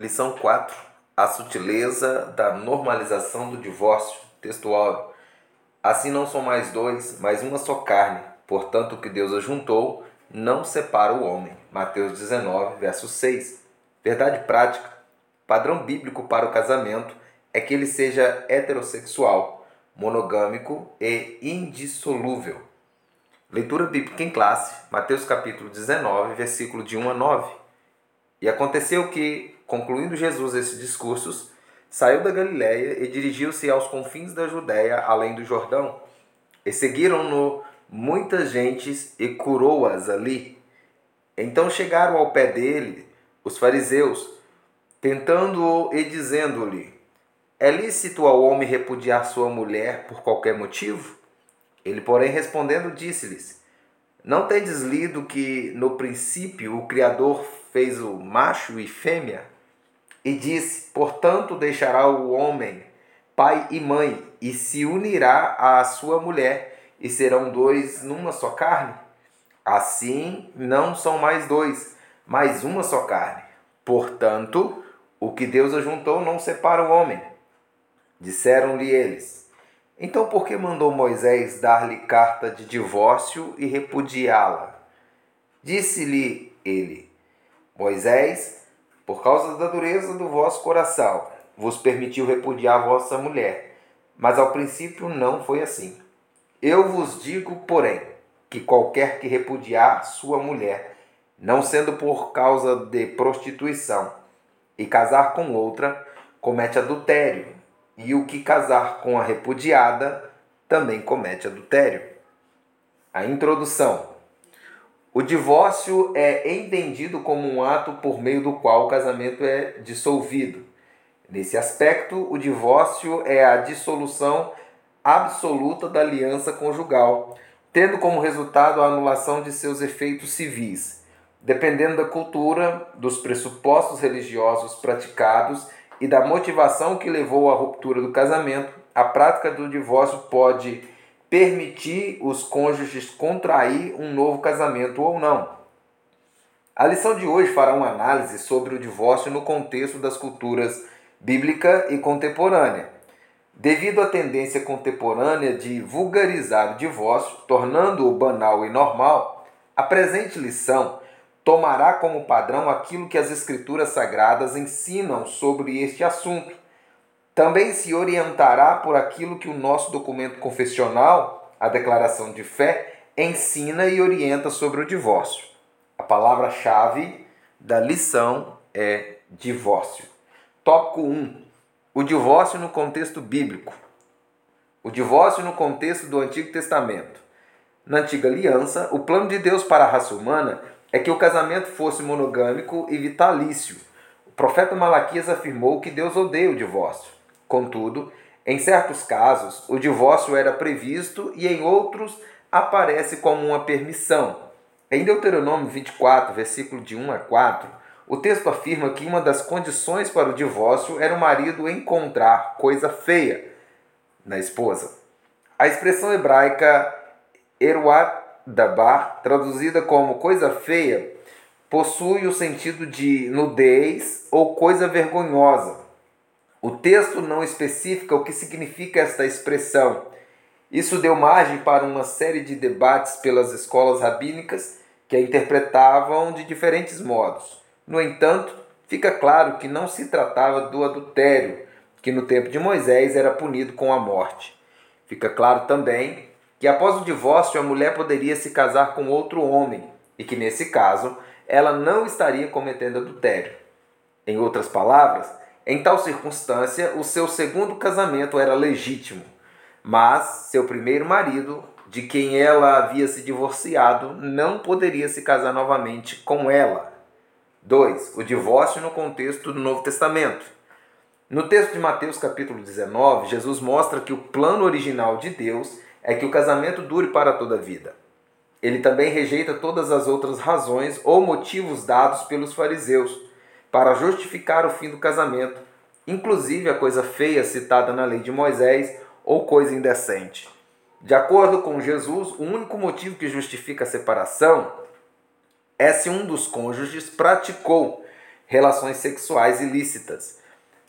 Lição 4. A sutileza da normalização do divórcio. Textual. Assim não são mais dois, mas uma só carne. Portanto, o que Deus ajuntou não separa o homem. Mateus 19, verso 6. Verdade prática. Padrão bíblico para o casamento é que ele seja heterossexual, monogâmico e indissolúvel. Leitura bíblica em classe, Mateus capítulo 19, versículo de 1 a 9. E aconteceu que, concluindo Jesus esses discursos, saiu da Galiléia e dirigiu-se aos confins da Judéia, além do Jordão. E seguiram-no muitas gentes e curou-as ali. Então chegaram ao pé dele os fariseus, tentando-o e dizendo-lhe: É lícito ao homem repudiar sua mulher por qualquer motivo? Ele, porém, respondendo, disse-lhes: Não tendes lido que no princípio o Criador fez o macho e fêmea? E disse: Portanto, deixará o homem pai e mãe, e se unirá à sua mulher, e serão dois numa só carne? Assim, não são mais dois, mas uma só carne. Portanto, o que Deus ajuntou não separa o homem. Disseram-lhe eles: Então, por que mandou Moisés dar-lhe carta de divórcio e repudiá-la? Disse-lhe ele: Moisés, por causa da dureza do vosso coração, vos permitiu repudiar vossa mulher. Mas ao princípio não foi assim. Eu vos digo, porém, que qualquer que repudiar sua mulher, não sendo por causa de prostituição, e casar com outra, comete adultério, e o que casar com a repudiada também comete adultério. A introdução. O divórcio é entendido como um ato por meio do qual o casamento é dissolvido. Nesse aspecto, o divórcio é a dissolução absoluta da aliança conjugal, tendo como resultado a anulação de seus efeitos civis, dependendo da cultura, dos pressupostos religiosos praticados e da motivação que levou à ruptura do casamento. A prática do divórcio pode permitir os cônjuges contrair um novo casamento ou não. A lição de hoje fará uma análise sobre o divórcio no contexto das culturas bíblica e contemporânea. Devido à tendência contemporânea de vulgarizar o divórcio, tornando-o banal e normal, a presente lição tomará como padrão aquilo que as Escrituras Sagradas ensinam sobre este assunto também se orientará por aquilo que o nosso documento confessional, a declaração de fé, ensina e orienta sobre o divórcio. A palavra-chave da lição é divórcio. Tópico 1. O divórcio no contexto bíblico. O divórcio no contexto do Antigo Testamento. Na antiga aliança, o plano de Deus para a raça humana é que o casamento fosse monogâmico e vitalício. O profeta Malaquias afirmou que Deus odeia o divórcio. Contudo, em certos casos, o divórcio era previsto e em outros aparece como uma permissão. Em Deuteronômio 24, versículo de 1 a 4, o texto afirma que uma das condições para o divórcio era o marido encontrar coisa feia na esposa. A expressão hebraica eruat dabar, traduzida como coisa feia, possui o sentido de nudez ou coisa vergonhosa. O texto não especifica o que significa esta expressão. Isso deu margem para uma série de debates pelas escolas rabínicas que a interpretavam de diferentes modos. No entanto, fica claro que não se tratava do adultério, que no tempo de Moisés era punido com a morte. Fica claro também que após o divórcio a mulher poderia se casar com outro homem e que nesse caso ela não estaria cometendo adultério. Em outras palavras, em tal circunstância, o seu segundo casamento era legítimo, mas seu primeiro marido, de quem ela havia se divorciado, não poderia se casar novamente com ela. 2. O divórcio no contexto do Novo Testamento. No texto de Mateus capítulo 19, Jesus mostra que o plano original de Deus é que o casamento dure para toda a vida. Ele também rejeita todas as outras razões ou motivos dados pelos fariseus para justificar o fim do casamento, inclusive a coisa feia citada na lei de Moisés ou coisa indecente. De acordo com Jesus, o único motivo que justifica a separação é se um dos cônjuges praticou relações sexuais ilícitas.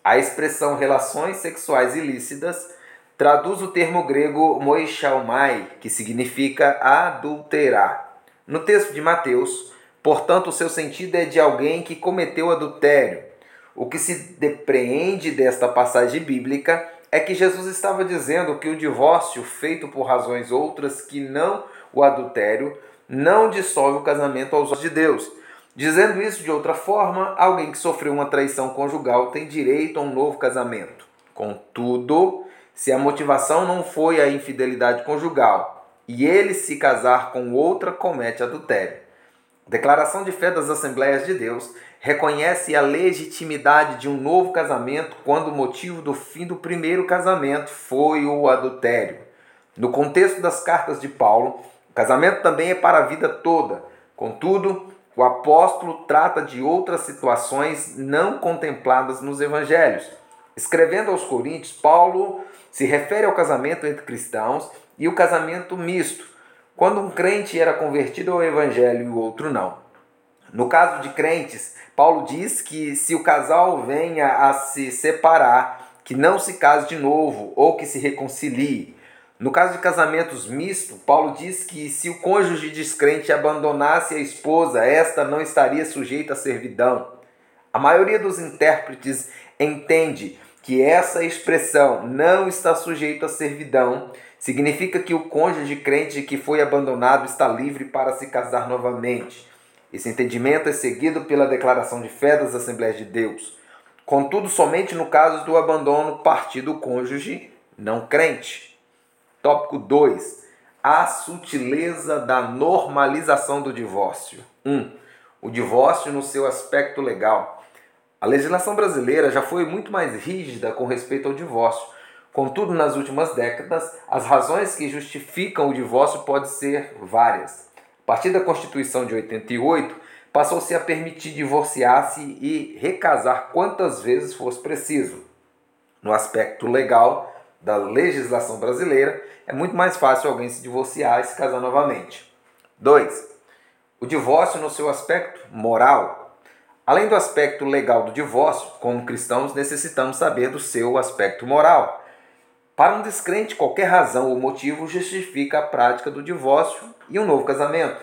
A expressão relações sexuais ilícitas traduz o termo grego moichalmai, que significa adulterar. No texto de Mateus, portanto, o seu sentido é de alguém que cometeu adultério. O que se depreende desta passagem bíblica é que Jesus estava dizendo que o divórcio feito por razões outras que não o adultério não dissolve o casamento aos olhos de Deus. Dizendo isso de outra forma, alguém que sofreu uma traição conjugal tem direito a um novo casamento. Contudo, se a motivação não foi a infidelidade conjugal e ele se casar com outra, comete adultério. Declaração de fé das Assembleias de Deus reconhece a legitimidade de um novo casamento quando o motivo do fim do primeiro casamento foi o adultério. No contexto das cartas de Paulo, o casamento também é para a vida toda. Contudo, o apóstolo trata de outras situações não contempladas nos evangelhos. Escrevendo aos Coríntios, Paulo se refere ao casamento entre cristãos e o casamento misto, quando um crente era convertido ao evangelho e o outro não. No caso de crentes, Paulo diz que se o casal venha a se separar, que não se case de novo ou que se reconcilie. No caso de casamentos mistos, Paulo diz que se o cônjuge descrente abandonasse a esposa, esta não estaria sujeita à servidão. A maioria dos intérpretes entende que essa expressão não está sujeito à servidão significa que o cônjuge crente que foi abandonado está livre para se casar novamente. Esse entendimento é seguido pela declaração de fé das Assembleias de Deus. Contudo, somente no caso do abandono partido do cônjuge não crente. Tópico 2. A sutileza da normalização do divórcio. 1. Um, o divórcio no seu aspecto legal. A legislação brasileira já foi muito mais rígida com respeito ao divórcio. Contudo, nas últimas décadas, as razões que justificam o divórcio podem ser várias. A partir da Constituição de 88, passou-se a permitir divorciar-se e recasar quantas vezes fosse preciso. No aspecto legal, da legislação brasileira, é muito mais fácil alguém se divorciar e se casar novamente. 2. O divórcio no seu aspecto moral. Além do aspecto legal do divórcio, como cristãos necessitamos saber do seu aspecto moral. Para um descrente, qualquer razão ou motivo justifica a prática do divórcio e um novo casamento.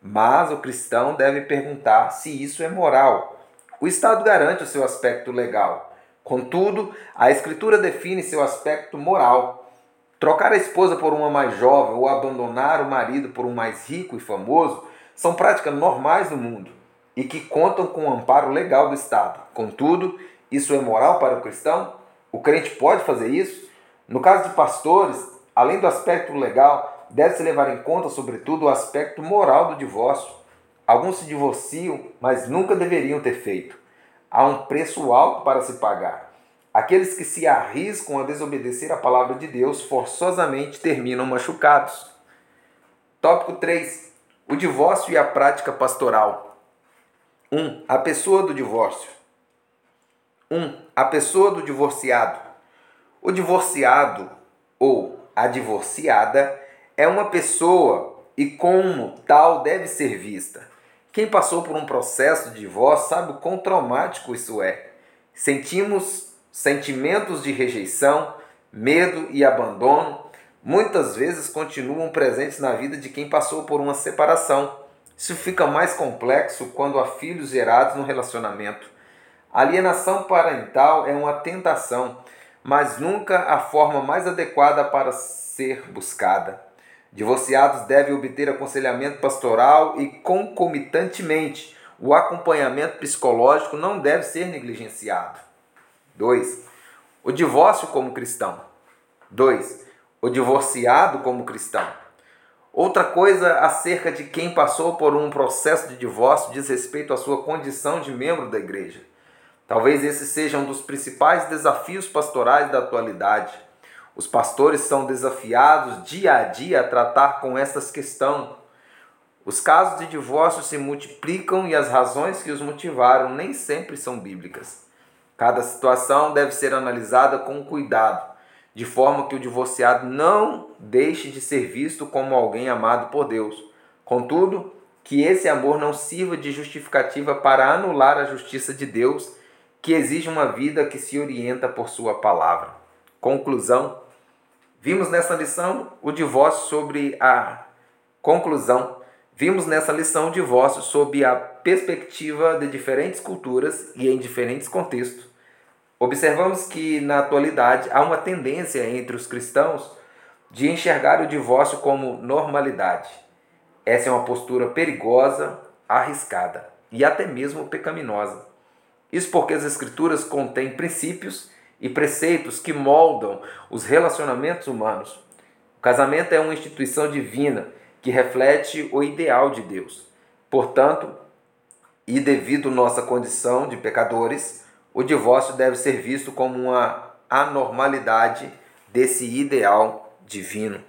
Mas o cristão deve perguntar se isso é moral. O Estado garante o seu aspecto legal Contudo, a Escritura define seu aspecto moral. Trocar a esposa por uma mais jovem ou abandonar o marido por um mais rico e famoso são práticas normais no mundo e que contam com o amparo legal do Estado. Contudo, isso é moral para o cristão? O crente pode fazer isso? No caso de pastores, além do aspecto legal, deve-se levar em conta, sobretudo, o aspecto moral do divórcio. Alguns se divorciam, mas nunca deveriam ter feito há um preço alto para se pagar. Aqueles que se arriscam a desobedecer a palavra de Deus forçosamente terminam machucados. Tópico 3. O divórcio e a prática pastoral. 1. Um, a pessoa do divórcio. 1. Um, a pessoa do divorciado. O divorciado ou a divorciada é uma pessoa e, como tal, deve ser vista. Quem passou por um processo de divórcio sabe o quão traumático isso é. Sentimos sentimentos de rejeição, medo e abandono, muitas vezes continuam presentes na vida de quem passou por uma separação. Isso fica mais complexo quando há filhos gerados no relacionamento. A alienação parental é uma tentação, mas nunca a forma mais adequada para ser buscada. Divorciados devem obter aconselhamento pastoral e, concomitantemente, o acompanhamento psicológico não deve ser negligenciado. 2. O divórcio como cristão. 2. O divorciado como cristão. Outra coisa acerca de quem passou por um processo de divórcio diz respeito à sua condição de membro da igreja. Talvez esse seja um dos principais desafios pastorais da atualidade. Os pastores são desafiados dia a dia a tratar com essas questões. Os casos de divórcio se multiplicam e as razões que os motivaram nem sempre são bíblicas. Cada situação deve ser analisada com cuidado, de forma que o divorciado não deixe de ser visto como alguém amado por Deus. Contudo, que esse amor não sirva de justificativa para anular a justiça de Deus, que exige uma vida que se orienta por Sua palavra. Conclusão: vimos nessa lição o divórcio sobre a conclusão. Vimos nessa lição o divórcio sob a perspectiva de diferentes culturas e em diferentes contextos. Observamos que, na atualidade, há uma tendência entre os cristãos de enxergar o divórcio como normalidade. Essa é uma postura perigosa, arriscada e até mesmo pecaminosa. Isso porque as Escrituras contêm princípios e preceitos que moldam os relacionamentos humanos. O casamento é uma instituição divina que reflete o ideal de Deus. Portanto, e devido nossa condição de pecadores, o divórcio deve ser visto como uma anormalidade desse ideal divino.